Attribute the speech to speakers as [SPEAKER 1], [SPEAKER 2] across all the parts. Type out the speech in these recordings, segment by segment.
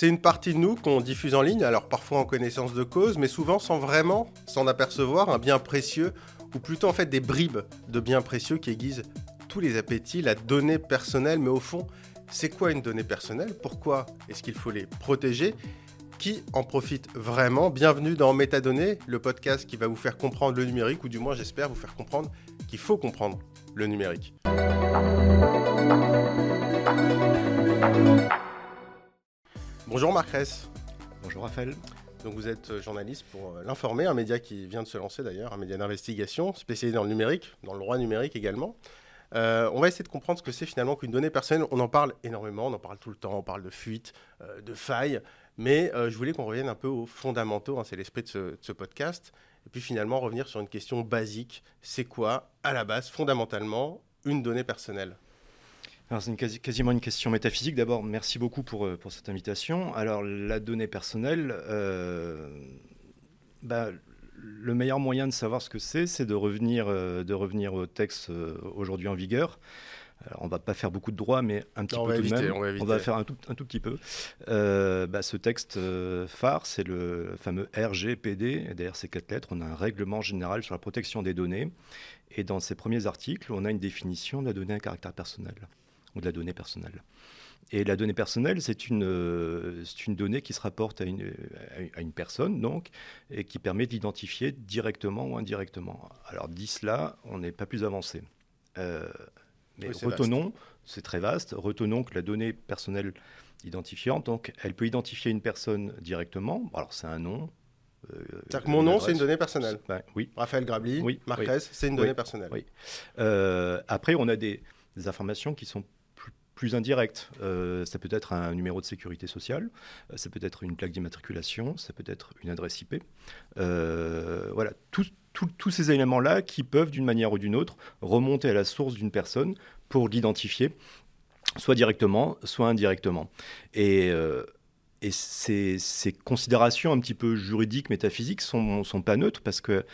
[SPEAKER 1] C'est une partie de nous qu'on diffuse en ligne, alors parfois en connaissance de cause, mais souvent sans vraiment s'en apercevoir, un bien précieux, ou plutôt en fait des bribes de biens précieux qui aiguisent tous les appétits, la donnée personnelle, mais au fond, c'est quoi une donnée personnelle? Pourquoi est-ce qu'il faut les protéger? Qui en profite vraiment? Bienvenue dans Métadonnées, le podcast qui va vous faire comprendre le numérique, ou du moins j'espère vous faire comprendre qu'il faut comprendre le numérique. Bonjour Marc Ress.
[SPEAKER 2] Bonjour Raphaël.
[SPEAKER 1] Donc vous êtes euh, journaliste pour euh, l'informer, un média qui vient de se lancer d'ailleurs, un média d'investigation spécialisé dans le numérique, dans le droit numérique également. Euh, on va essayer de comprendre ce que c'est finalement qu'une donnée personnelle. On en parle énormément, on en parle tout le temps, on parle de fuite, de failles, mais je voulais qu'on revienne un peu aux fondamentaux, hein, c'est l'esprit de ce, de ce, podcast, et puis finalement revenir sur une question basique, c'est quoi à la base, fondamentalement, une donnée personnelle?
[SPEAKER 2] C'est quasi, quasiment une question métaphysique. D'abord, merci beaucoup pour, euh, pour cette invitation. Alors, la donnée personnelle, euh, bah, le meilleur moyen de savoir ce que c'est, c'est de revenir, euh, de revenir au texte euh, aujourd'hui en vigueur. Alors, on va pas faire beaucoup de droits, mais un petit
[SPEAKER 1] Non, on
[SPEAKER 2] peu
[SPEAKER 1] va
[SPEAKER 2] tout
[SPEAKER 1] éviter,
[SPEAKER 2] de même.
[SPEAKER 1] on va éviter.
[SPEAKER 2] va faire un tout, un tout petit peu. Euh, bah, ce texte phare, c'est le fameux RGPD. Derrière ces quatre lettres, on a un règlement général sur la protection des données. Et dans ces premiers articles, on a une définition de la donnée à caractère personnel ou de la donnée personnelle. Et la donnée personnelle, c'est une, euh, une donnée qui se rapporte à une, à une personne, donc, et qui permet d'identifier directement ou indirectement. Alors, dit cela, on n'est pas plus avancé. Euh, mais
[SPEAKER 1] Oui,
[SPEAKER 2] retenons, c'est très vaste, retenons que la donnée personnelle identifiante, donc, elle peut identifier une personne directement. Alors, c'est un nom. euh,
[SPEAKER 1] C'est-à-dire que mon nom, c'est une donnée personnelle.
[SPEAKER 2] Ben, oui,
[SPEAKER 1] Raphaël Grabli,
[SPEAKER 2] Oui.
[SPEAKER 1] Ress, c'est une donnée personnelle.
[SPEAKER 2] oui. Euh, après, on a des, des informations qui sont plus, indirectes. Euh, ça peut être un numéro de sécurité sociale, euh, ça peut être une plaque d'immatriculation, ça peut être une adresse IP. Euh, voilà, tous ces éléments-là qui peuvent, d'une manière ou d'une autre, remonter à la source d'une personne pour l'identifier, soit directement, soit indirectement. Et, euh, et ces, ces considérations un petit peu juridiques, métaphysiques, sont, pas neutres parce que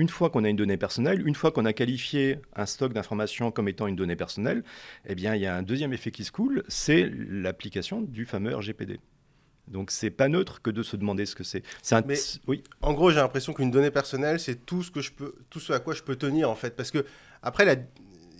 [SPEAKER 2] une fois qu'on a une donnée personnelle, une fois qu'on a qualifié un stock d'informations comme étant une donnée personnelle, eh bien, il y a un deuxième effet qui se coule, c'est l'application du fameux RGPD. Donc, c'est pas neutre que de se demander ce que c'est. Un...
[SPEAKER 1] Mais-
[SPEAKER 2] Oui,
[SPEAKER 1] En gros, j'ai l'impression qu'une donnée personnelle, c'est tout ce que je peux, tout ce à quoi je peux tenir en fait. Parce que après, la-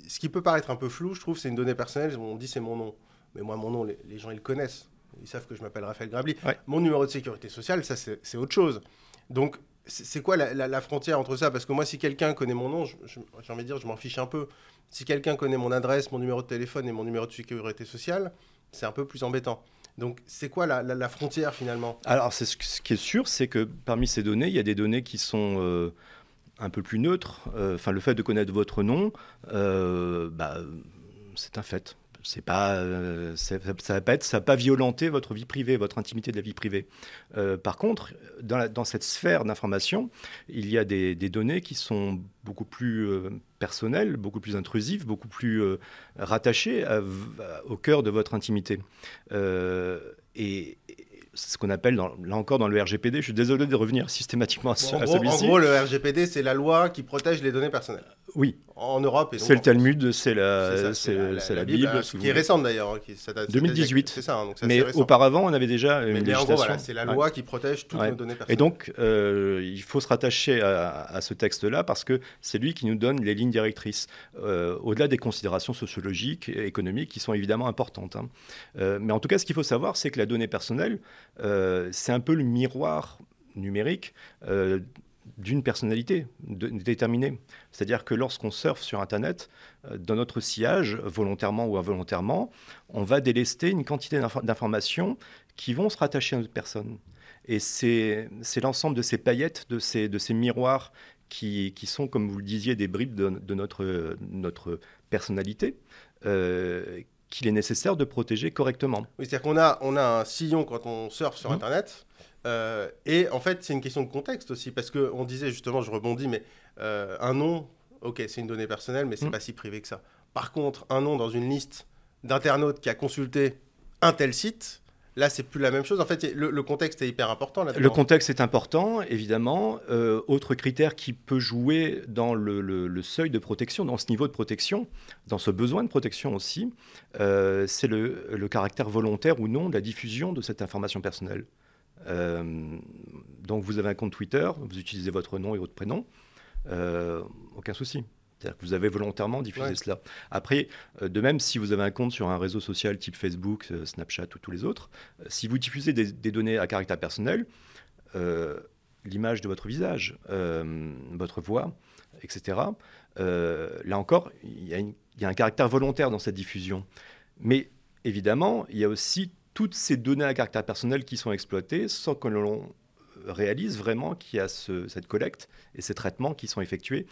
[SPEAKER 1] ce qui peut paraître un peu flou, je trouve, c'est une donnée personnelle. On dit c'est mon nom, mais moi, mon nom, les, les gens ils le connaissent. Ils savent que je m'appelle Raphaël Grabli.
[SPEAKER 2] Ouais.
[SPEAKER 1] Mon numéro de sécurité sociale, ça c'est autre chose. Donc, c'est quoi la, la- frontière entre ça? Parce que moi, si quelqu'un connaît mon nom, j'ai envie de dire, je m'en fiche un peu. Si quelqu'un connaît mon adresse, mon numéro de téléphone et mon numéro de sécurité sociale, c'est un peu plus embêtant. Donc, c'est quoi la, la- frontière finalement?
[SPEAKER 2] Alors, ce, ce qui est sûr, c'est que parmi ces données, il y a des données qui sont euh, un peu plus neutres. Euh, Enfin, le fait de connaître votre nom, euh, bah, c'est un fait. C'est pas, euh, ça, ça va pas être, ça va pas violenter votre vie privée, votre intimité de la vie privée. Euh, par contre, dans, cette sphère d'information, il y a des, données qui sont beaucoup plus euh, personnelles, beaucoup plus intrusives, beaucoup plus rattachées au cœur de votre intimité. Et, ce qu'on appelle, dans- là encore dans le RGPD, je suis désolé de revenir systématiquement à, ce-
[SPEAKER 1] Bon, en,
[SPEAKER 2] à
[SPEAKER 1] gros, en
[SPEAKER 2] celui-ci.
[SPEAKER 1] gros, le RGPD, c'est la loi qui protège les données personnelles
[SPEAKER 2] oui,
[SPEAKER 1] en Europe. et donc
[SPEAKER 2] c'est le. Talmud, c'est la, c'est la Bible. si
[SPEAKER 1] qui est récente d'ailleurs. hein, qui- ça date-
[SPEAKER 2] 2018.
[SPEAKER 1] C'est ça, hein, donc
[SPEAKER 2] Mais auparavant, on avait déjà une
[SPEAKER 1] Mais, en
[SPEAKER 2] législation.
[SPEAKER 1] gros, voilà, c'est la
[SPEAKER 2] Ouais.
[SPEAKER 1] loi qui protège toutes
[SPEAKER 2] Ouais.
[SPEAKER 1] nos données personnelles.
[SPEAKER 2] Et donc, euh, il faut se rattacher à, à ce texte-là parce que c'est lui qui nous donne les lignes directrices, euh, au-delà des considérations sociologiques et économiques qui sont évidemment importantes. hein. Euh, mais en tout cas, ce qu'il faut savoir, c'est que la donnée personnelle, c'est un peu le miroir numérique euh, d'une personnalité déterminée. C'est-à-dire que lorsqu'on surfe sur Internet, euh, dans notre sillage, volontairement ou involontairement, on va délester une quantité d'info- d'informations qui vont se rattacher à notre personne. Et c'est l'ensemble de ces paillettes, de ces, miroirs qui, sont, comme vous le disiez, des bribes de, notre, personnalité, euh, qu'il est nécessaire de protéger correctement.
[SPEAKER 1] Oui, c'est-à-dire qu'on a, on a un sillon quand on surfe sur
[SPEAKER 2] Mhm.
[SPEAKER 1] Internet. euh, et en fait, c'est une question de contexte aussi. Parce qu'on disait justement, je rebondis, mais euh, un nom, ok, c'est une donnée personnelle, mais c'est
[SPEAKER 2] Mhm.
[SPEAKER 1] pas si privé que ça. Par contre, un nom dans une liste d'internautes qui a consulté un tel site, Là, c'est plus la même chose. En fait, le, contexte est hyper important. Là
[SPEAKER 2] le contexte est important, évidemment. Euh, autre critère qui peut jouer dans le, seuil de protection, dans ce niveau de protection, dans ce besoin de protection aussi, euh, c'est le, caractère volontaire ou non de la diffusion de cette information personnelle. Euh, donc, vous avez un compte Twitter, vous utilisez votre nom et votre prénom, aucun souci. C'est-à-dire que vous avez volontairement diffusé cela. Après, euh, de même, si vous avez un compte sur un réseau social type Facebook, euh, Snapchat ou tous les autres, euh, si vous diffusez des, données à caractère personnel, l'image de votre visage, votre voix, etc., là encore, il y, a un caractère volontaire dans cette diffusion. Mais évidemment, il y a aussi toutes ces données à caractère personnel qui sont exploitées sans que l'on réalise vraiment qu'il y a cette collecte et ces traitements qui sont effectués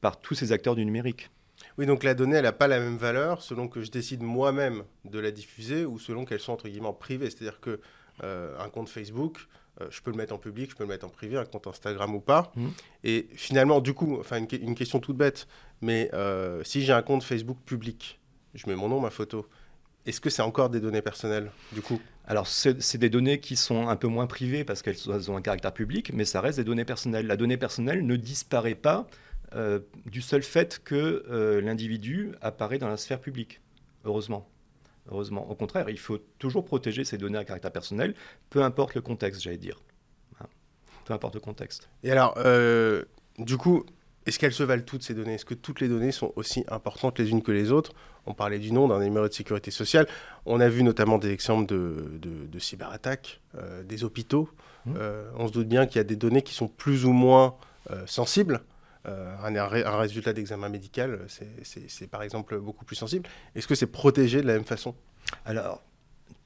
[SPEAKER 2] par tous ces acteurs du numérique.
[SPEAKER 1] Oui, donc la donnée, elle n'a pas la même valeur selon que je décide moi-même de la diffuser ou selon qu'elles sont entre guillemets privées. C'est-à-dire que euh, un compte Facebook, euh, je peux le mettre en public, je peux le mettre en privé, un compte Instagram ou pas. Mmh. Et finalement, du coup, enfin une, question toute bête, mais euh, si j'ai un compte Facebook public, je mets mon nom, ma photo. Est-ce que c'est encore des données personnelles, du coup?
[SPEAKER 2] Alors, c'est des données qui sont un peu moins privées parce qu'elles ont un caractère public, mais ça reste des données personnelles. La donnée personnelle ne disparaît pas euh, du seul fait que euh, l'individu apparaît dans la sphère publique, heureusement. Heureusement. Au contraire, il faut toujours protéger ces données à caractère personnel, peu importe le contexte, j'allais dire. Hein. Peu importe le contexte.
[SPEAKER 1] Et alors, euh, du coup, est-ce qu'elles se valent toutes ces données? Est-ce que toutes les données sont aussi importantes les unes que les autres? On parlait du nom d'un numéro de sécurité sociale. On a vu notamment des exemples de, de, cyberattaques, des hôpitaux. Mmh. on se doute bien qu'il y a des données qui sont plus ou moins sensibles. Euh, un, résultat d'examen médical, c'est par exemple beaucoup plus sensible. Est-ce que c'est protégé de la même façon?
[SPEAKER 2] Alors,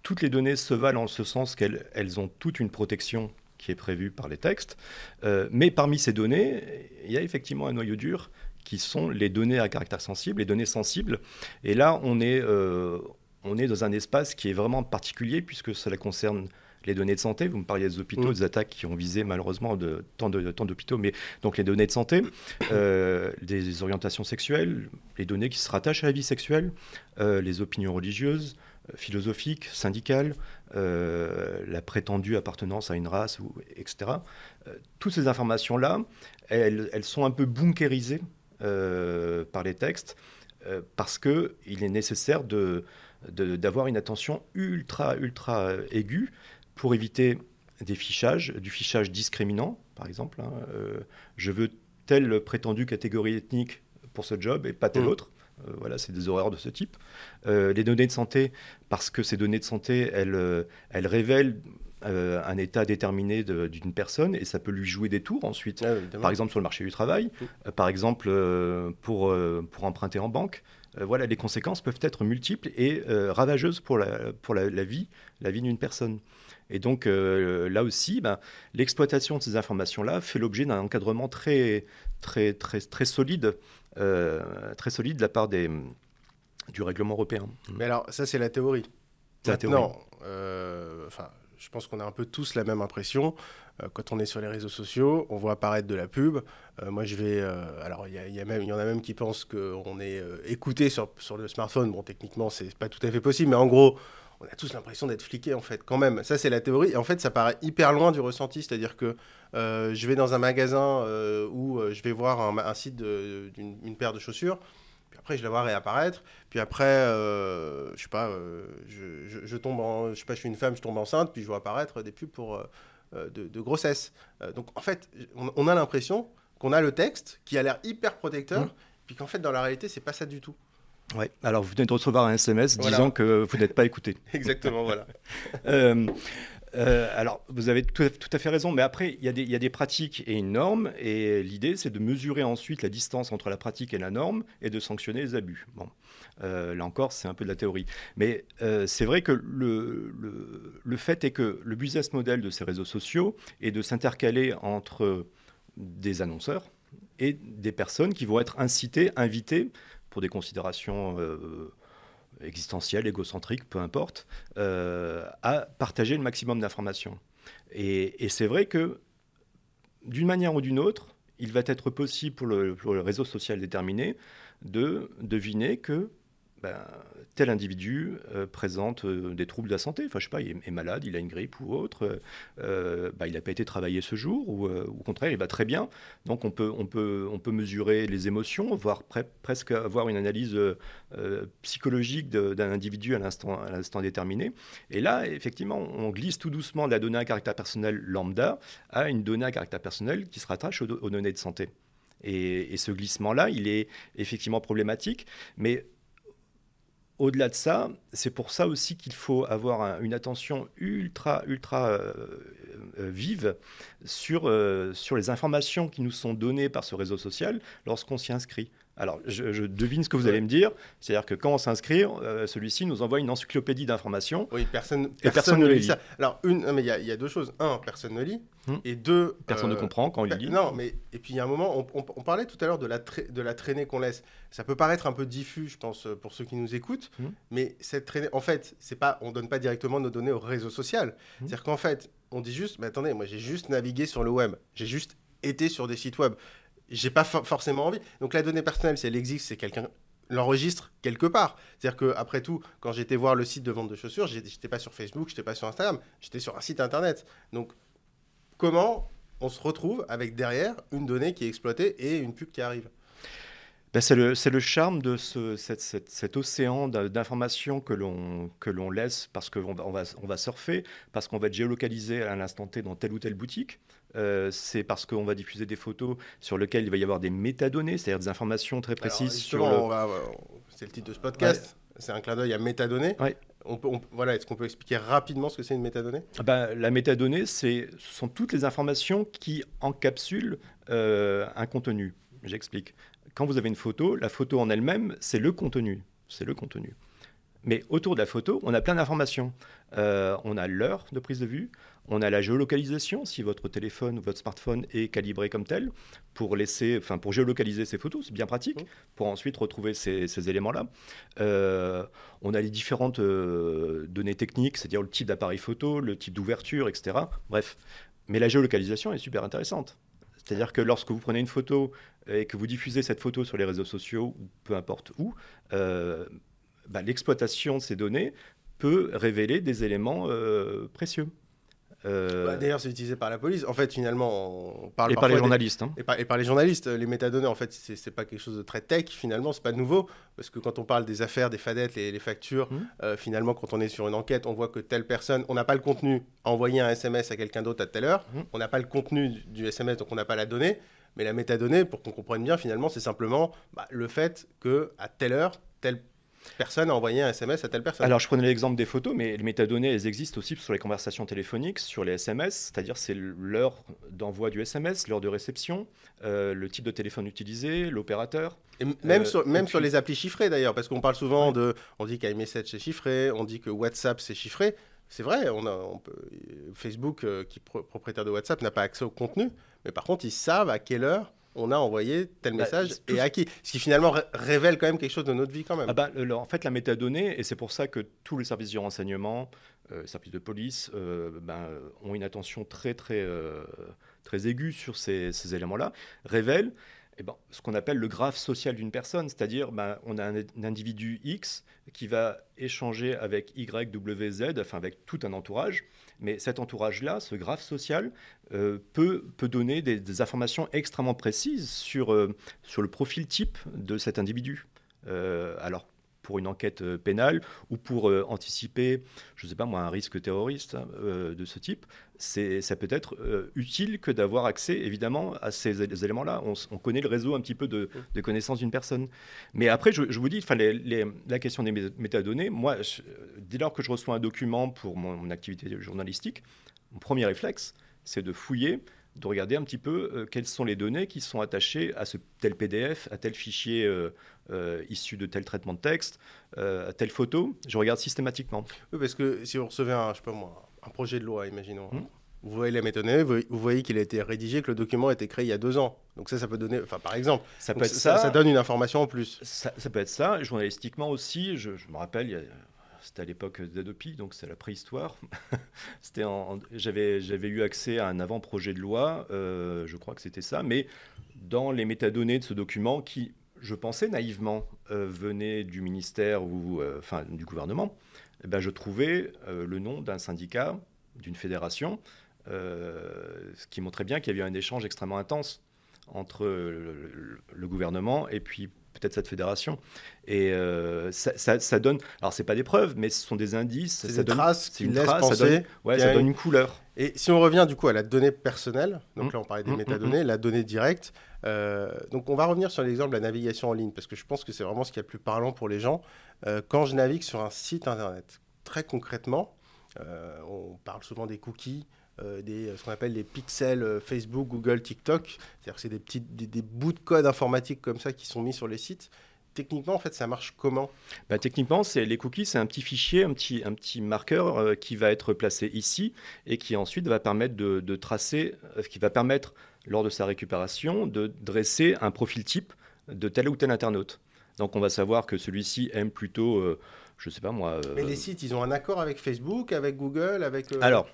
[SPEAKER 2] toutes les données se valent en ce sens qu'elles elles ont toute une protection qui est prévue par les textes. Euh, mais parmi ces données, il y a effectivement un noyau dur qui sont les données à caractère sensible, les données sensibles. Et là, on est, euh, on est dans un espace qui est vraiment particulier puisque cela concerne les données de santé. Vous me parliez des hôpitaux, mm. des attaques qui ont visé malheureusement de, tant d'hôpitaux, mais donc les données de santé, euh, des orientations sexuelles, les données qui se rattachent à la vie sexuelle, euh, les opinions religieuses, euh, philosophiques, syndicales, la prétendue appartenance à une race, ou, etc. toutes ces informations-là, elles, elles, sont un peu bunkérisées par les textes parce qu'il est nécessaire de d'avoir une attention ultra, ultra aiguë pour éviter des fichages, du fichage discriminant, par exemple. Hein, euh, je veux telle prétendue catégorie ethnique pour ce job et pas telle mm. autre. Euh, voilà, c'est des horreurs de ce type. Euh, les données de santé, parce que ces données de santé, elles, elles révèlent un état déterminé d'une personne et ça peut lui jouer des tours ensuite. Ah par exemple sur le marché du travail, par exemple pour, pour emprunter en banque. Voilà, les conséquences peuvent être multiples et ravageuses pour la, pour la, la vie, la vie d'une personne. Et donc euh, là aussi, ben, l'exploitation de ces informations-là fait l'objet d'un encadrement très, très, très, très solide, euh, très solide de la part des, du règlement européen.
[SPEAKER 1] Mais alors, ça, c'est la théorie. La théorie. Euh, je pense qu'on a un peu tous la même impression. quand on est sur les réseaux sociaux, on voit apparaître de la pub. moi, je vais. alors, il y, en a même qui pensent qu'on est écouté sur, le smartphone. Bon, techniquement, c'est pas tout à fait possible, mais en gros, on a tous l'impression d'être fliqué en fait, quand même. Ça, c'est la théorie. Et en fait, ça paraît hyper loin du ressenti. C'est-à-dire que euh, je vais dans un magasin euh, où euh, je vais voir un, site d'une paire de chaussures. Puis après, je la vois réapparaître. Puis après, je sais pas, je, tombe en, je sais pas, je suis une femme, je tombe enceinte, puis je vois apparaître des pubs pour de, grossesse. donc en fait, on, a l'impression qu'on a le texte qui a l'air hyper protecteur, mmh. puis qu'en fait, dans la réalité, c'est pas ça du tout.
[SPEAKER 2] Oui, alors vous venez de recevoir un SMS disant que vous n'êtes pas écouté.
[SPEAKER 1] Exactement, voilà.
[SPEAKER 2] Euh, euh, alors, vous avez tout, à fait raison, mais après, il y, a des pratiques et une norme, et l'idée, c'est de mesurer ensuite la distance entre la pratique et la norme, et de sanctionner les abus. Bon, euh, là encore, c'est un peu de la théorie. Mais c'est vrai que le, le, fait est que le business model de ces réseaux sociaux est de s'intercaler entre des annonceurs et des personnes qui vont être incitées, invitées pour des considérations existentielles, égocentriques, peu importe, euh, à partager le maximum d'informations. Et, c'est vrai que, d'une manière ou d'une autre, il va être possible pour le, réseau social déterminé de deviner que ben, tel individu euh, présente euh, des troubles de la santé. Enfin, je sais pas, il est, malade, il a une grippe ou autre. Euh, ben, il n'a pas été travaillé ce jour, ou au contraire, il va très bien. Donc, on peut, on peut, on peut mesurer les émotions, voire presque avoir une analyse psychologique d'un individu à l'instant déterminé. Et là, effectivement, on glisse tout doucement de la donnée à caractère personnel lambda à une donnée à caractère personnel qui se rattache aux, données de santé. Et, et, ce glissement-là, il est effectivement problématique, mais au-delà de ça, c'est pour ça aussi qu'il faut avoir une attention ultra, ultra euh, euh, vive euh, sur les informations qui nous sont données par ce réseau social lorsqu'on s'y inscrit. Alors, je, devine ce que vous allez me dire. C'est-à-dire que quand on s'inscrit, euh, celui-ci nous envoie une encyclopédie d'informations.
[SPEAKER 1] Oui, personne, personne, ne lit ça. Alors, une, il y, a deux choses. Un, personne ne lit. Hmm. Et deux,
[SPEAKER 2] personne ne euh, comprend quand il lit.
[SPEAKER 1] Non, mais et puis il y a un moment, on, parlait tout à l'heure de la, de la traînée qu'on laisse. Ça peut paraître un peu diffus, je pense, pour ceux qui nous écoutent. Hmm. Mais cette traînée, en fait, c'est pas, on donne pas directement nos données au réseau social. Hmm. C'est-à-dire qu'en fait, on dit juste, mais attendez, moi j'ai juste navigué sur le web. J'ai juste été sur des sites web j'ai pas forcément envie. Donc la donnée personnelle, si elle existe, c'est quelqu'un l'enregistre quelque part. C'est-à-dire que après tout, quand j'étais voir le site de vente de chaussures, j'étais pas sur Facebook, j'étais pas sur Instagram, j'étais sur un site internet. Donc comment on se retrouve avec derrière une donnée qui est exploitée et une pub qui arrive?
[SPEAKER 2] Ben c'est le, le, charme de ce, cet océan d'informations que l'on laisse parce qu'on on va, on va surfer, parce qu'on va être géolocalisé à l'instant T dans telle ou telle boutique. Euh, c'est parce qu'on va diffuser des photos sur lesquelles il va y avoir des métadonnées, c'est-à-dire des informations très précises sur le...
[SPEAKER 1] C'est le titre de ce podcast. C'est un clin d'œil à métadonnées. On peut, voilà, Est-ce qu'on peut expliquer rapidement ce que c'est une métadonnée?
[SPEAKER 2] Ben, La métadonnée, ce sont toutes les informations qui encapsulent euh, un contenu. J'explique. Quand vous avez une photo, la photo en elle-même, c'est le contenu. C'est le contenu. Mais autour de la photo, on a plein d'informations. Euh, on a l'heure de prise de vue, on a la géolocalisation, si votre téléphone ou votre smartphone est calibré comme tel, pour, laisser, enfin, pour géolocaliser ces photos, c'est bien pratique, pour ensuite retrouver ces, éléments-là. Euh, on a les différentes euh, données techniques, c'est-à-dire le type d'appareil photo, le type d'ouverture, etc. Bref, mais la géolocalisation est super intéressante. C'est-à-dire que lorsque vous prenez une photo et que vous diffusez cette photo sur les réseaux sociaux, ou peu importe où, euh, bah, l'exploitation de ces données peut révéler des éléments précieux.
[SPEAKER 1] Euh, bah, d'ailleurs, c'est utilisé par la police. En fait, finalement, on parle
[SPEAKER 2] et par les journalistes. Hein.
[SPEAKER 1] Et, par, les journalistes, les métadonnées, en fait, c'est pas quelque chose de très tech. Finalement, c'est pas nouveau parce que quand on parle des affaires, des fadettes, les, les factures, mmh. euh, finalement, quand on est sur une enquête, on voit que telle personne, on n'a pas le contenu à envoyer un SMS à quelqu'un d'autre à telle heure. Mmh. On n'a pas le contenu du, SMS, donc on n'a pas la donnée. Mais la métadonnée, pour qu'on comprenne bien, finalement, c'est simplement bah, le fait que à telle heure, telle personne a envoyé un SMS à telle personne.
[SPEAKER 2] Alors, je prenais l'exemple des photos, mais les métadonnées, elles existent aussi sur les conversations téléphoniques, sur les SMS, c'est-à-dire c'est l'heure d'envoi du SMS, l'heure de réception, euh, le type de téléphone utilisé, l'opérateur.
[SPEAKER 1] Et même, euh, sur, même sur les applis chiffrées d'ailleurs, parce qu'on parle souvent de. On dit qu'iMessage c'est chiffré, on dit que WhatsApp c'est chiffré. C'est vrai, on a, on peut, Facebook, euh, qui est propriétaire de WhatsApp, n'a pas accès au contenu, mais par contre, ils savent à quelle heure on a envoyé tel bah, message et à qui Ce qui finalement révèle quand même quelque chose de notre vie quand même.
[SPEAKER 2] Ah bah, en fait, la métadonnée, et c'est pour ça que tous les services de renseignement, euh, services de police, euh, ben, ont une attention très très, euh, très aiguë sur ces, ces éléments-là, révèlent eh ben, ce qu'on appelle le graphe social d'une personne, c'est-à-dire ben, on a un, individu X qui va échanger avec Y, W, Z, enfin avec tout un entourage, mais cet entourage-là, ce graphe social, euh, peut, donner des, informations extrêmement précises sur, euh, sur le profil type de cet individu. Euh, alors pour une enquête euh, pénale ou pour euh, anticiper, je ne sais pas moi, un risque terroriste hein, euh, de ce type, ça peut être utile que d'avoir accès évidemment à ces, éléments-là. On, connaît le réseau un petit peu de, de connaissance d'une personne. Mais après, je, vous dis, les, la question des métadonnées, moi, dès lors que je reçois un document pour mon activité journalistique, mon premier réflexe, c'est de fouiller de regarder un petit peu euh, quelles sont les données qui sont attachées à ce tel PDF, à tel fichier euh, euh, issu de tel traitement de texte, à telle photo. Je regarde systématiquement.
[SPEAKER 1] Oui, parce que si vous recevez un, je sais pas moi, un projet de loi, imaginons. Hmm. Vous voyez les métadonnées, vous, voyez qu'il a été rédigé, que le document a été créé il y a deux ans. Donc ça, ça peut donner, enfin par exemple, ça, peut être ça, ça, donne une information en plus.
[SPEAKER 2] Ça, peut être ça. Journalistiquement aussi, je, je me rappelle, il y a c'était à l'époque d'Adopi, donc c'est la préhistoire. j'avais, j'avais eu accès à un avant-projet de loi, euh, je crois que c'était ça, mais dans les métadonnées de ce document qui, je pensais naïvement venait du ministère ou enfin du gouvernement, eh ben, je trouvais le nom d'un syndicat, d'une fédération, ce qui montrait bien qu'il y avait un échange extrêmement intense entre le, gouvernement et puis peut-être cette fédération. Et euh, ça, donne, alors c'est pas des preuves, mais ce sont des indices.
[SPEAKER 1] C'est des traces qui une trace, penser
[SPEAKER 2] ça donne, ouais, ça donne une couleur.
[SPEAKER 1] Et si on revient du coup à la donnée personnelle, donc mmh. là on parlait des mmh, mmh, métadonnées, la donnée directe. Euh, donc on va revenir sur l'exemple de la navigation en ligne parce que je pense que c'est vraiment ce qui est le plus parlant pour les gens. Euh, quand je navigue sur un site internet, très concrètement, on parle souvent des cookies. Euh, des, ce qu'on appelle les pixels euh, Facebook, Google, TikTok. C'est-à-dire que c'est des, petits, des, bouts de code informatique comme ça qui sont mis sur les sites. Techniquement, en fait, ça marche comment?
[SPEAKER 2] Bah, Techniquement, c'est les cookies, c'est un petit fichier, un petit, un petit marqueur euh, qui va être placé ici et qui ensuite va permettre de, de tracer, qui va permettre, lors de sa récupération, de dresser un profil type de tel ou tel internaute. Donc on va savoir que celui-ci aime plutôt je sais pas moi.
[SPEAKER 1] Mais les sites, ils ont un accord avec Facebook, avec Google, avec.
[SPEAKER 2] Euh, Alors,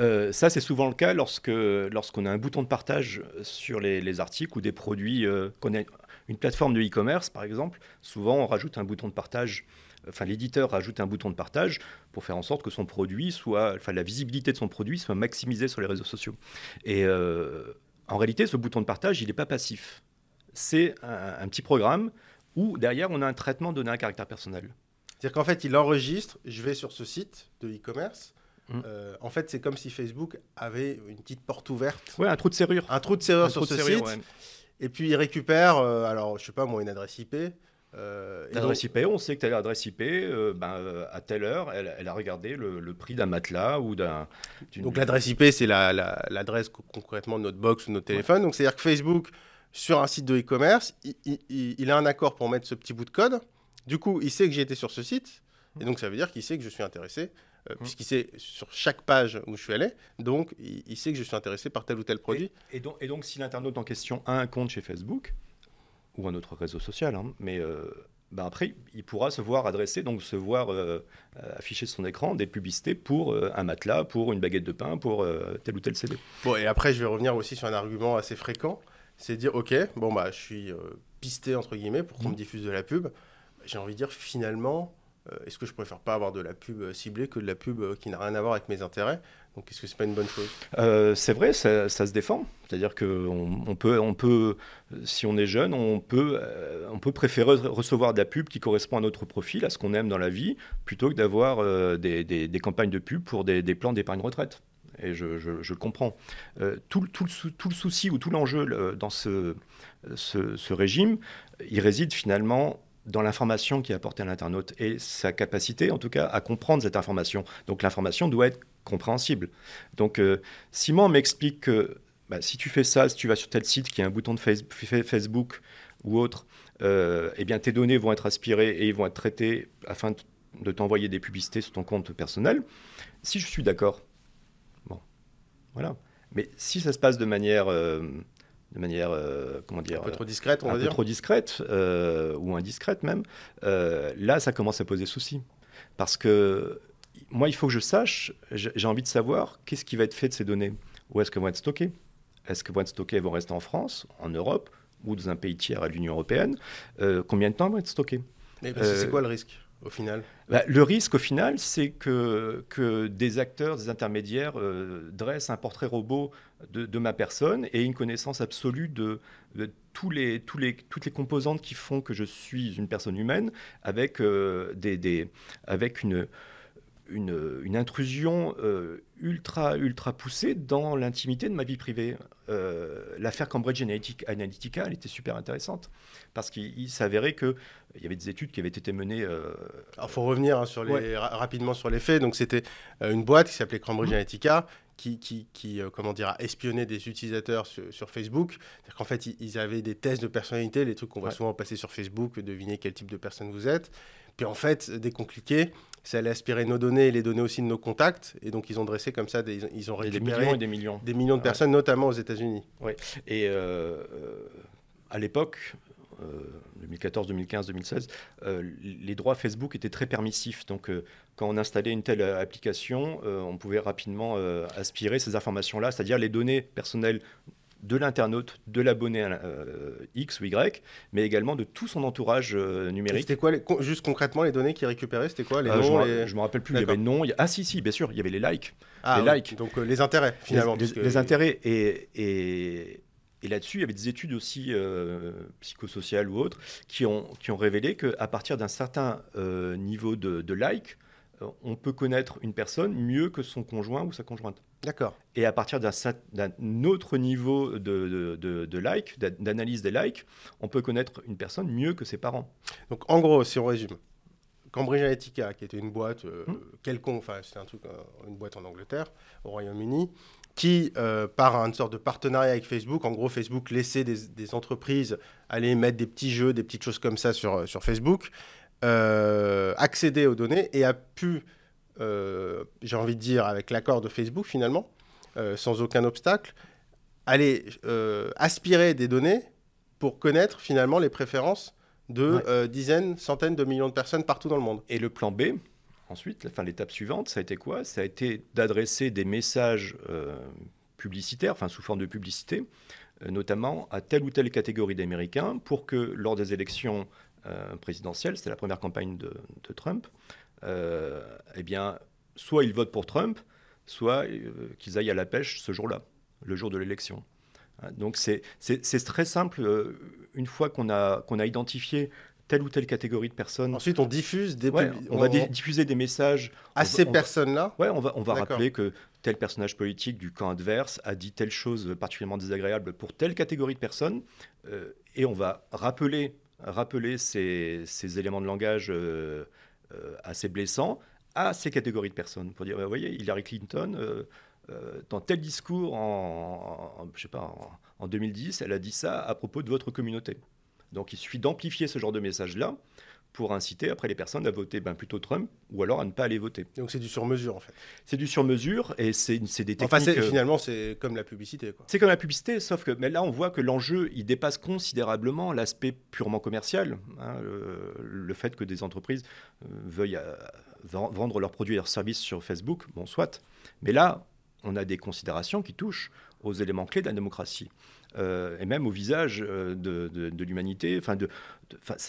[SPEAKER 2] euh, ça c'est souvent le cas lorsque lorsqu'on a un bouton de partage sur les, articles ou des produits, euh, qu'on a une plateforme de e-commerce par exemple. Souvent, on rajoute un bouton de partage. Enfin, l'éditeur rajoute un bouton de partage pour faire en sorte que son produit soit, enfin, la visibilité de son produit soit maximisée sur les réseaux sociaux. Et en réalité, ce bouton de partage, il n'est pas passif. C'est un, un petit programme où derrière, on a un traitement donné à caractère personnel.
[SPEAKER 1] C'est-à-dire qu'en fait, il enregistre, je vais sur ce site de e-commerce. Mm. Euh, en fait, c'est comme si Facebook avait une petite porte ouverte.
[SPEAKER 2] Ouais, un trou de serrure.
[SPEAKER 1] Un trou de serrure sur ce site. Et puis, il récupère, euh, alors, je sais pas moi, une adresse IP.
[SPEAKER 2] Euh, L'adresse IP, on sait que tu as l'adresse IP, euh, ben, à telle heure, elle, a regardé le, prix d'un matelas ou d'un.
[SPEAKER 1] Donc l'adresse IP, c'est l'adresse concrètement de notre box ou de notre téléphone. Donc c'est-à-dire que Facebook, sur un site de e-commerce, il, il, a un accord pour mettre ce petit bout de code. Du coup, il sait que j'ai été sur ce site, et donc ça veut dire qu'il sait que je suis intéressé, euh, mmh. puisqu'il sait sur chaque page où je suis allé, donc il, sait que je suis intéressé par tel ou tel produit.
[SPEAKER 2] Et, donc, et donc, si l'internaute en question a un compte chez Facebook, ou un autre réseau social, hein, mais euh, ben après, il pourra se voir adresser, donc se voir euh, afficher sur son écran des publicités pour un matelas, pour une baguette de pain, pour tel ou tel CD.
[SPEAKER 1] Bon, et après, je vais revenir aussi sur un argument assez fréquent, c'est dire, ok, bon bah, je suis pisté entre guillemets pour qu'on me mmh. diffuse de la pub j'ai envie de dire finalement, euh, est-ce que je préfère pas avoir de la pub euh, ciblée que de la pub euh, qui n'a rien à voir avec mes intérêts? Donc est-ce que c'est pas une bonne chose?
[SPEAKER 2] C'est vrai, ça, se défend. C'est-à-dire qu'on on peut, on peut, si on est jeune, on peut, on peut préférer recevoir de la pub qui correspond à notre profil, à ce qu'on aime dans la vie, plutôt que d'avoir des, campagnes de pub pour des, plans d'épargne retraite. Et je, le comprends. tout, tout, le, tout, le, souci ou tout l'enjeu dans ce, ce régime, il réside finalement dans l'information qui est apportée à l'internaute et sa capacité, en tout cas, à comprendre cette information. Donc l'information doit être compréhensible. Donc euh, Simon m'explique que bah, si tu fais ça, si tu vas sur tel site qui a un bouton de Facebook ou autre, euh, eh bien tes données vont être aspirées et vont être traitées afin de t'envoyer des publicités sur ton compte personnel. Si je suis d'accord, bon, voilà. Mais si ça se passe de manière euh, de manière, euh, comment dire,
[SPEAKER 1] un peu trop discrète, on
[SPEAKER 2] un
[SPEAKER 1] va peu
[SPEAKER 2] trop discrète euh, ou indiscrète même. Euh, là, ça commence à poser souci, parce que moi, il faut que je sache, j'ai envie de savoir qu'est-ce qui va être fait de ces données. Où est-ce qu'elles vont être stockées? Est-ce qu'elles vont être stockées, elles vont rester en France, en Europe ou dans un pays tiers à l'Union européenne? Combien de temps elles vont être stockées?
[SPEAKER 1] Mais c'est quoi le risque?
[SPEAKER 2] Bah, Le risque, au final, c'est que, que des acteurs, des intermédiaires dressent un portrait robot de, ma personne et une connaissance absolue de, tous les, toutes les composantes qui font que je suis une personne humaine avec, euh, des, avec une, une, intrusion euh, ultra, ultra poussée dans l'intimité de ma vie privée. Euh, l'affaire Cambridge Analytica, elle était super intéressante parce qu'il s'avérait qu'il y avait des études qui avaient été menées. Alors,
[SPEAKER 1] il faut revenir hein, sur les, rapidement sur les faits. Donc, c'était une boîte qui s'appelait Cambridge mmh. Analytica qui, qui, euh, comment dire, a espionné des utilisateurs sur, Facebook. C'est-à-dire qu'en fait, ils, avaient des tests de personnalité, les trucs qu'on voit souvent passer sur Facebook, deviner quel type de personne vous êtes. Puis en fait, dès qu'on cliquait, ça allait aspirer nos données et les données aussi de nos contacts. Et donc, ils ont dressé comme ça, des, ils ont
[SPEAKER 2] récupéré des millions et des millions.
[SPEAKER 1] Des millions de personnes, notamment aux États-Unis.
[SPEAKER 2] Oui. Et euh, à l'époque, 2014, 2015, 2016, les droits Facebook étaient très permissifs. Donc, euh, quand on installait une telle euh, application, euh, on pouvait rapidement aspirer ces informations-là, c'est-à-dire les données personnelles de l'internaute, de l'abonné euh, X ou Y, mais également de tout son entourage euh, numérique.
[SPEAKER 1] C'était quoi, juste concrètement, les données qu'il récupérait C'était quoi les
[SPEAKER 2] euh,
[SPEAKER 1] noms
[SPEAKER 2] Je ne me rappelle plus, il y avait non. Ah si, si, bien sûr, il y avait les likes.
[SPEAKER 1] Ah,
[SPEAKER 2] les likes.
[SPEAKER 1] Donc les intérêts, finalement.
[SPEAKER 2] Les, intérêts. Et, et, et là-dessus, il y avait des études aussi psychosociales ou autres qui ont, qui ont révélé qu'à partir d'un certain niveau de, de like, on peut connaître une personne mieux que son conjoint ou sa conjointe.
[SPEAKER 1] D'accord.
[SPEAKER 2] Et à partir d'un autre niveau de, de, like, d'analyse des likes, on peut connaître une personne mieux que ses parents.
[SPEAKER 1] Donc en gros, si on résume, Cambridge Analytica, qui était une boîte euh, hmm. quelconque, enfin c'était un truc, euh, une boîte en Angleterre, au Royaume-Uni, qui, euh, par une sorte de partenariat avec Facebook, en gros Facebook laissait des, des, entreprises aller mettre des petits jeux, des petites choses comme ça sur, sur Facebook, accéder aux données et a pu euh, j'ai envie de dire, avec l'accord de Facebook finalement, euh, sans aucun obstacle, aller euh, aspirer des données pour connaître finalement les préférences de dizaines, centaines de millions de personnes partout dans le monde.
[SPEAKER 2] Et le plan B, ensuite, enfin, l'étape suivante, ça a été quoi? Ça a été d'adresser des messages publicitaires, enfin sous forme de publicité, notamment à telle ou telle catégorie d'Américains, pour que lors des élections présidentielles, c'était la première campagne de, de Trump, euh, eh bien, soit ils votent pour Trump, soit euh, qu'ils aillent à la pêche ce jour-là, le jour de l'élection. Hein, donc c'est très simple. Euh, une fois qu'on a, qu'on a identifié telle ou telle catégorie de personnes.
[SPEAKER 1] Ensuite, on diffuse des.
[SPEAKER 2] on, va diffuser des messages
[SPEAKER 1] à ces personnes-là.
[SPEAKER 2] Ouais, on va on va rappeler que tel personnage politique du camp adverse a dit telle chose particulièrement désagréable pour telle catégorie de personnes, et on va rappeler rappeler ces, éléments de langage euh, assez blessant à ces catégories de personnes. Pour dire, vous voyez, Hillary Clinton, euh, euh, dans tel discours en, je sais pas, en, 2010, elle a dit ça à propos de votre communauté. Donc il suffit d'amplifier ce genre de message-là pour inciter après les personnes à voter ben, plutôt Trump ou alors à ne pas aller voter.
[SPEAKER 1] Donc c'est du sur-mesure en fait.
[SPEAKER 2] C'est du sur-mesure et c'est des techniques...
[SPEAKER 1] Enfin finalement c'est comme la publicité.
[SPEAKER 2] C'est comme la publicité, sauf que mais là on voit que l'enjeu il dépasse considérablement l'aspect purement commercial. Hein, le, fait que des entreprises euh, veuillent euh, vendre leurs produits et leurs services sur Facebook, bon soit. Mais là on a des considérations qui touchent aux éléments clés de la démocratie. Euh, et même au visage euh, de, de, l'humanité. Enfin, de,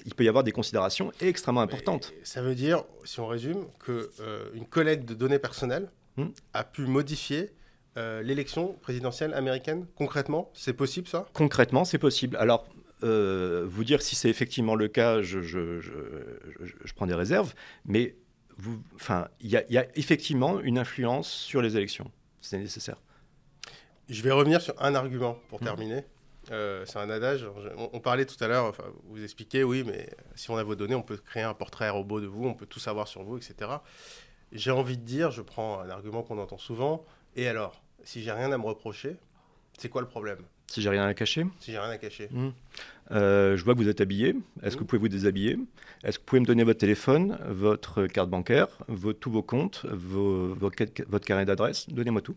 [SPEAKER 2] il peut y avoir des considérations extrêmement importantes.
[SPEAKER 1] ça veut dire, si on résume, qu'une euh, collecte de données personnelles hmm. a pu modifier l'élection présidentielle américaine? Concrètement C'est possible ça?
[SPEAKER 2] Concrètement, c'est possible. Alors, vous dire si c'est effectivement le cas, je, je, je, je, prends des réserves, mais il y, y, a effectivement une influence sur les élections. C'est nécessaire.
[SPEAKER 1] Je vais revenir sur un argument pour hmm. terminer. Euh, c'est un adage. On, parlait tout à l'heure, enfin, vous expliquez, oui, mais si on a vos données, on peut créer un portrait robot de vous, on peut tout savoir sur vous, etc. J'ai envie de dire, je prends un argument qu'on entend souvent, et alors, si j'ai rien à me reprocher, c'est quoi le problème?
[SPEAKER 2] Si j'ai rien à cacher
[SPEAKER 1] Si j'ai rien à cacher.
[SPEAKER 2] Hmm. Euh, je vois que vous êtes habillé. Est-ce que hmm. vous pouvez vous déshabiller? Est-ce que vous pouvez me donner votre téléphone, votre carte bancaire, tous vos comptes, votre carnet d'adresse Donnez-moi tout.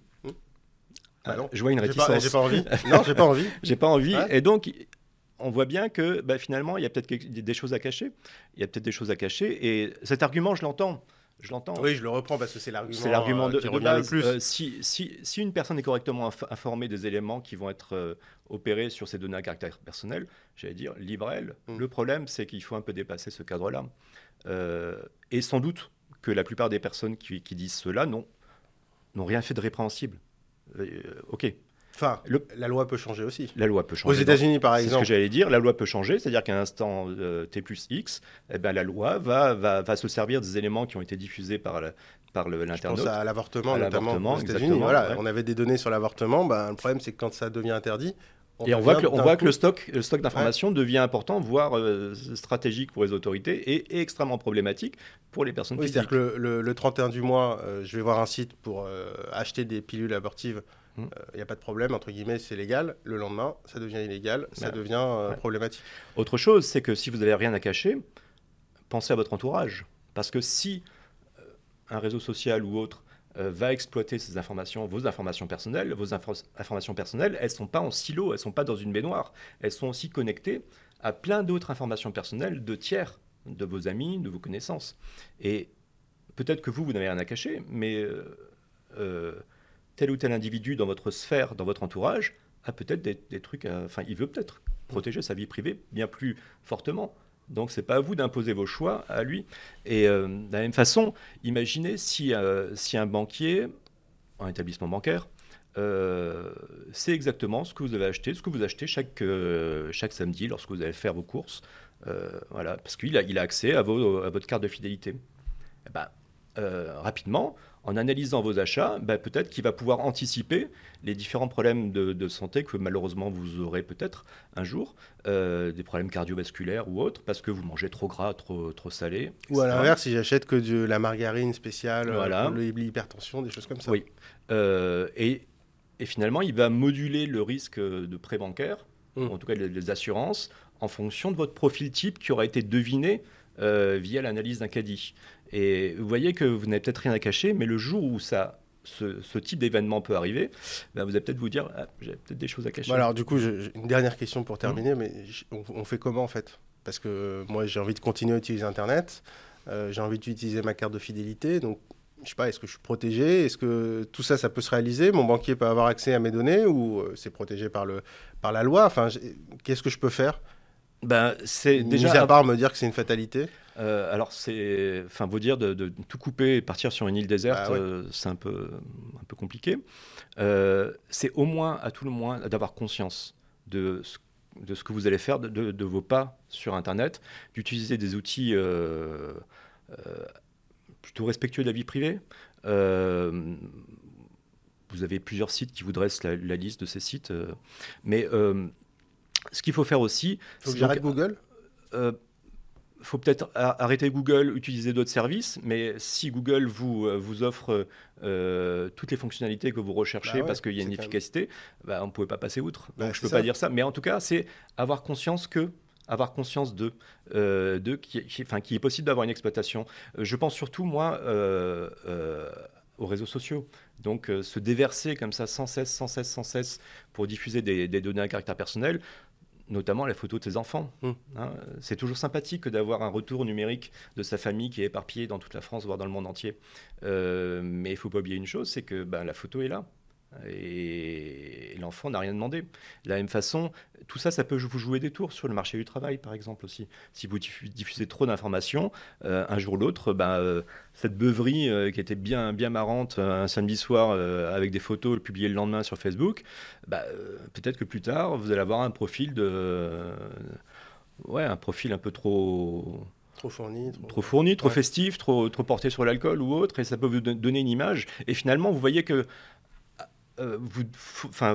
[SPEAKER 1] Ah non,
[SPEAKER 2] je vois une réticence.
[SPEAKER 1] J'ai pas, envie. Non, j'ai pas envie.
[SPEAKER 2] j'ai pas envie. Et donc, on voit bien que bah, finalement, il y a peut-être des choses à cacher. Il y a peut-être des choses à cacher. Et cet argument, je l'entends. Je l'entends.
[SPEAKER 1] Oui, je le reprends parce que c'est l'argument,
[SPEAKER 2] c'est l'argument
[SPEAKER 1] euh,
[SPEAKER 2] de, Le plus. Euh, si, si, si, une personne est correctement informée des éléments qui vont être euh, opérés sur ces données à caractère personnel, j'allais dire, libre elle. Mm. Le problème, c'est qu'il faut un peu dépasser ce cadre-là. et sans doute que la plupart des personnes qui, qui disent cela n'ont rien fait de répréhensible. Ok.
[SPEAKER 1] Enfin, la loi peut changer aussi.
[SPEAKER 2] La loi peut changer.
[SPEAKER 1] Aux États-Unis, par exemple.
[SPEAKER 2] C'est ce que j'allais dire. La loi peut changer, c'est-à-dire qu'à un instant euh, T plus X, eh ben, la loi va, va, va, se servir des éléments qui ont été diffusés par, par l'internaute. Je
[SPEAKER 1] pense à l'avortement, notamment aux États-Unis. Voilà, On avait des données sur l'avortement. Ben, le problème, c'est que quand ça devient interdit,
[SPEAKER 2] et on voit que, on voit que le stock, le stock d'informations devient important, voire euh, stratégique pour les autorités et, extrêmement problématique pour les personnes
[SPEAKER 1] oui, C'est-à-dire que le, 31 du mois, je vais voir un site pour acheter des pilules abortives il n'y mm. euh, a pas de problème, entre guillemets, c'est légal. Le lendemain, ça devient illégal, ça devient euh, problématique.
[SPEAKER 2] Autre chose, c'est que si vous n'avez rien à cacher, pensez à votre entourage. Parce que si euh, un réseau social ou autre va exploiter ces informations, vos informations personnelles, vos informations personnelles, elles ne sont pas en silo, elles ne sont pas dans une baignoire, elles sont aussi connectées à plein d'autres informations personnelles de tiers, de vos amis, de vos connaissances. Et peut-être que vous, vous n'avez rien à cacher, mais tel ou tel individu dans votre sphère, dans votre entourage, a peut-être des, trucs, enfin, il veut peut-être protéger sa vie privée bien plus fortement. Donc, c'est pas à vous d'imposer vos choix à lui. Et de la même façon, imaginez si, si un banquier, un établissement bancaire, euh, exactement ce que vous avez acheté, ce que vous achetez chaque, euh, chaque samedi lorsque vous allez faire vos courses. Euh, voilà, parce qu'il a, il a accès à, vos, à votre carte de fidélité. Eh ben, rapidement, en analysant vos achats, ben, peut-être qu'il va pouvoir anticiper les différents problèmes de, santé que malheureusement vous aurez peut-être un jour, des problèmes cardiovasculaires ou autres, parce que vous mangez trop gras, trop, trop salé.
[SPEAKER 1] Ou à l'inverse, si j'achète que de la margarine spéciale, voilà. l'hypertension, des choses comme ça.
[SPEAKER 2] Oui. et et finalement, il va moduler le risque de prêt bancaire, mmh. en tout cas les assurances, en fonction de votre profil type qui aura été deviné euh, via l'analyse d'un caddie. Et vous voyez que vous n'avez peut-être rien à cacher, mais le jour où ça, ce, type d'événement peut arriver, ben vous allez peut-être vous dire, ah, j'ai peut-être des choses à cacher.
[SPEAKER 1] alors du coup, une dernière question pour terminer, mmh. mais on, fait comment en fait? Parce que moi, j'ai envie de continuer à utiliser Internet, euh, j'ai envie d'utiliser ma carte de fidélité, donc je sais pas, est-ce que je suis protégé? Est-ce que tout ça, ça peut se réaliser? Mon banquier peut avoir accès à mes données ou euh, c'est protégé par, le, par la loi? Enfin, qu'est-ce que je peux faire?
[SPEAKER 2] Ben, c'est déjà
[SPEAKER 1] Mis à part me dire que c'est une fatalité.
[SPEAKER 2] Euh, alors c'est, enfin, vous dire de, tout couper et partir sur une île déserte, ah euh, c'est un peu, un peu compliqué. c'est au moins, à tout le moins, d'avoir conscience de ce, de ce que vous allez faire, de, de vos pas sur Internet, d'utiliser des outils plutôt respectueux de la vie privée. Euh, vous avez plusieurs sites qui vous dressent la, liste de ces sites. Euh, mais euh, ce qu'il faut faire aussi.
[SPEAKER 1] Faut que j'arrête Google
[SPEAKER 2] il faut peut-être arrêter Google, utiliser d'autres services, mais si Google vous, vous offre toutes les fonctionnalités que vous recherchez bah parce qu'il y a une efficacité, bah, on ne pouvait pas passer outre. Donc bah, je ne peux pas dire ça. Mais en tout cas, c'est avoir conscience que avoir conscience de, euh, de qui, enfin, qui est possible d'avoir une exploitation. Euh, je pense surtout, moi, euh, aux réseaux sociaux. Donc, se déverser comme ça sans cesse, sans cesse, sans cesse pour diffuser des, données à caractère personnel, notamment la photo de ses enfants. Mmh. Hein. c'est toujours sympathique d'avoir un retour numérique de sa famille qui est éparpillée dans toute la France, voire dans le monde entier. mais il ne faut pas oublier une chose, c'est que ben, la photo est là et l'enfant n'a rien demandé. De la même façon, tout ça, ça peut vous jouer des tours sur le marché du travail, par exemple aussi. Si vous diffusez trop d'informations, euh, un jour ou l'autre, ben, euh, cette beuverie euh, qui était bien, bien marrante un samedi soir avec des photos publiées le lendemain sur Facebook, ben, peut-être que plus tard, vous allez avoir un profil de, ouais, un profil un peu trop
[SPEAKER 1] Trop fourni.
[SPEAKER 2] Trop, fourni, trop festif, trop, trop porté sur l'alcool ou autre, et ça peut vous donner une image. Et finalement, vous voyez que euh, vous,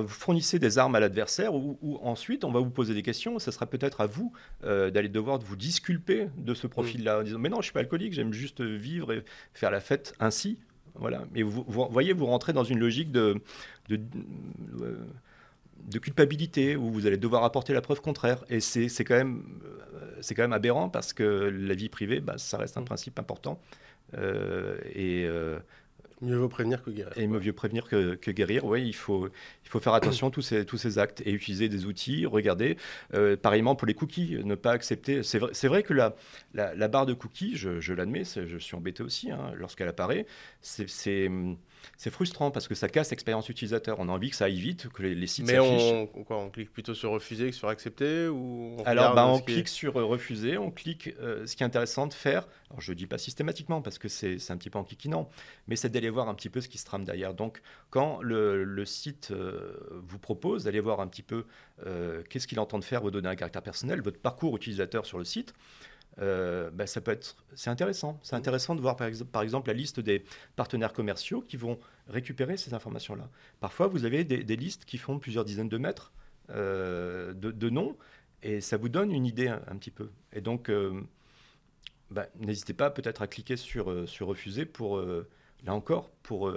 [SPEAKER 2] fournissez des armes à l'adversaire ou, ensuite on va vous poser des questions. Ce sera peut-être à vous euh, d'aller devoir vous disculper de ce profil-là en disant mais non, je suis pas alcoolique, j'aime juste vivre et faire la fête ainsi. Voilà. Mais vous, voyez, vous rentrez dans une logique de, de, euh, de, culpabilité où vous allez devoir apporter la preuve contraire. Et c'est quand même c'est quand même aberrant parce que la vie privée, bah, ça reste un mm. principe important. et
[SPEAKER 1] Mieux vaut prévenir que guérir.
[SPEAKER 2] Et mieux prévenir que, guérir. Oui, il faut, il faut faire attention à tous ces, tous ces actes et utiliser des outils. Regardez, euh, pareillement pour les cookies, ne pas accepter. C'est vrai, vrai, que la, la, barre de cookies, je, l'admets, je suis embêté aussi hein, lorsqu'elle apparaît. C'est c'est frustrant parce que ça casse l'expérience utilisateur. On a envie que ça aille vite, que les, sites
[SPEAKER 1] Mais on, on, clique plutôt sur refuser que sur accepter ou
[SPEAKER 2] Alors, bah, on clique sur euh, refuser, on clique. Euh, ce qui est intéressant de faire, alors je ne dis pas systématiquement parce que c'est un petit peu enquiquinant, mais c'est d'aller voir un petit peu ce qui se trame derrière. Donc, quand le, site euh, vous propose d'aller voir un petit peu qu'est-ce qu'il entend de faire, vos données à caractère personnel, votre parcours utilisateur sur le site, euh, bah, ça peut être, c'est intéressant. C'est intéressant de voir par exemple, par exemple, la liste des partenaires commerciaux qui vont récupérer ces informations-là. Parfois, vous avez des, listes qui font plusieurs dizaines de mètres euh, de, noms et ça vous donne une idée un, petit peu. Et donc, euh, bah, n'hésitez pas peut-être à cliquer sur, sur refuser pour, là encore, pour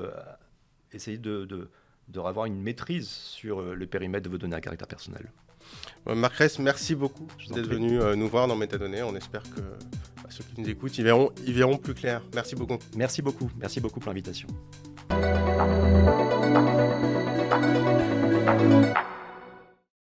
[SPEAKER 2] essayer de, de, de, avoir une maîtrise sur le périmètre de vos données à caractère personnel.
[SPEAKER 1] Euh, Marc Ress, merci beaucoup d'être venu euh, nous voir dans Métadonnées. On espère que bah, ceux qui nous écoutent, ils verront, verront plus clair. Merci beaucoup.
[SPEAKER 2] Merci beaucoup. Merci beaucoup pour l'invitation.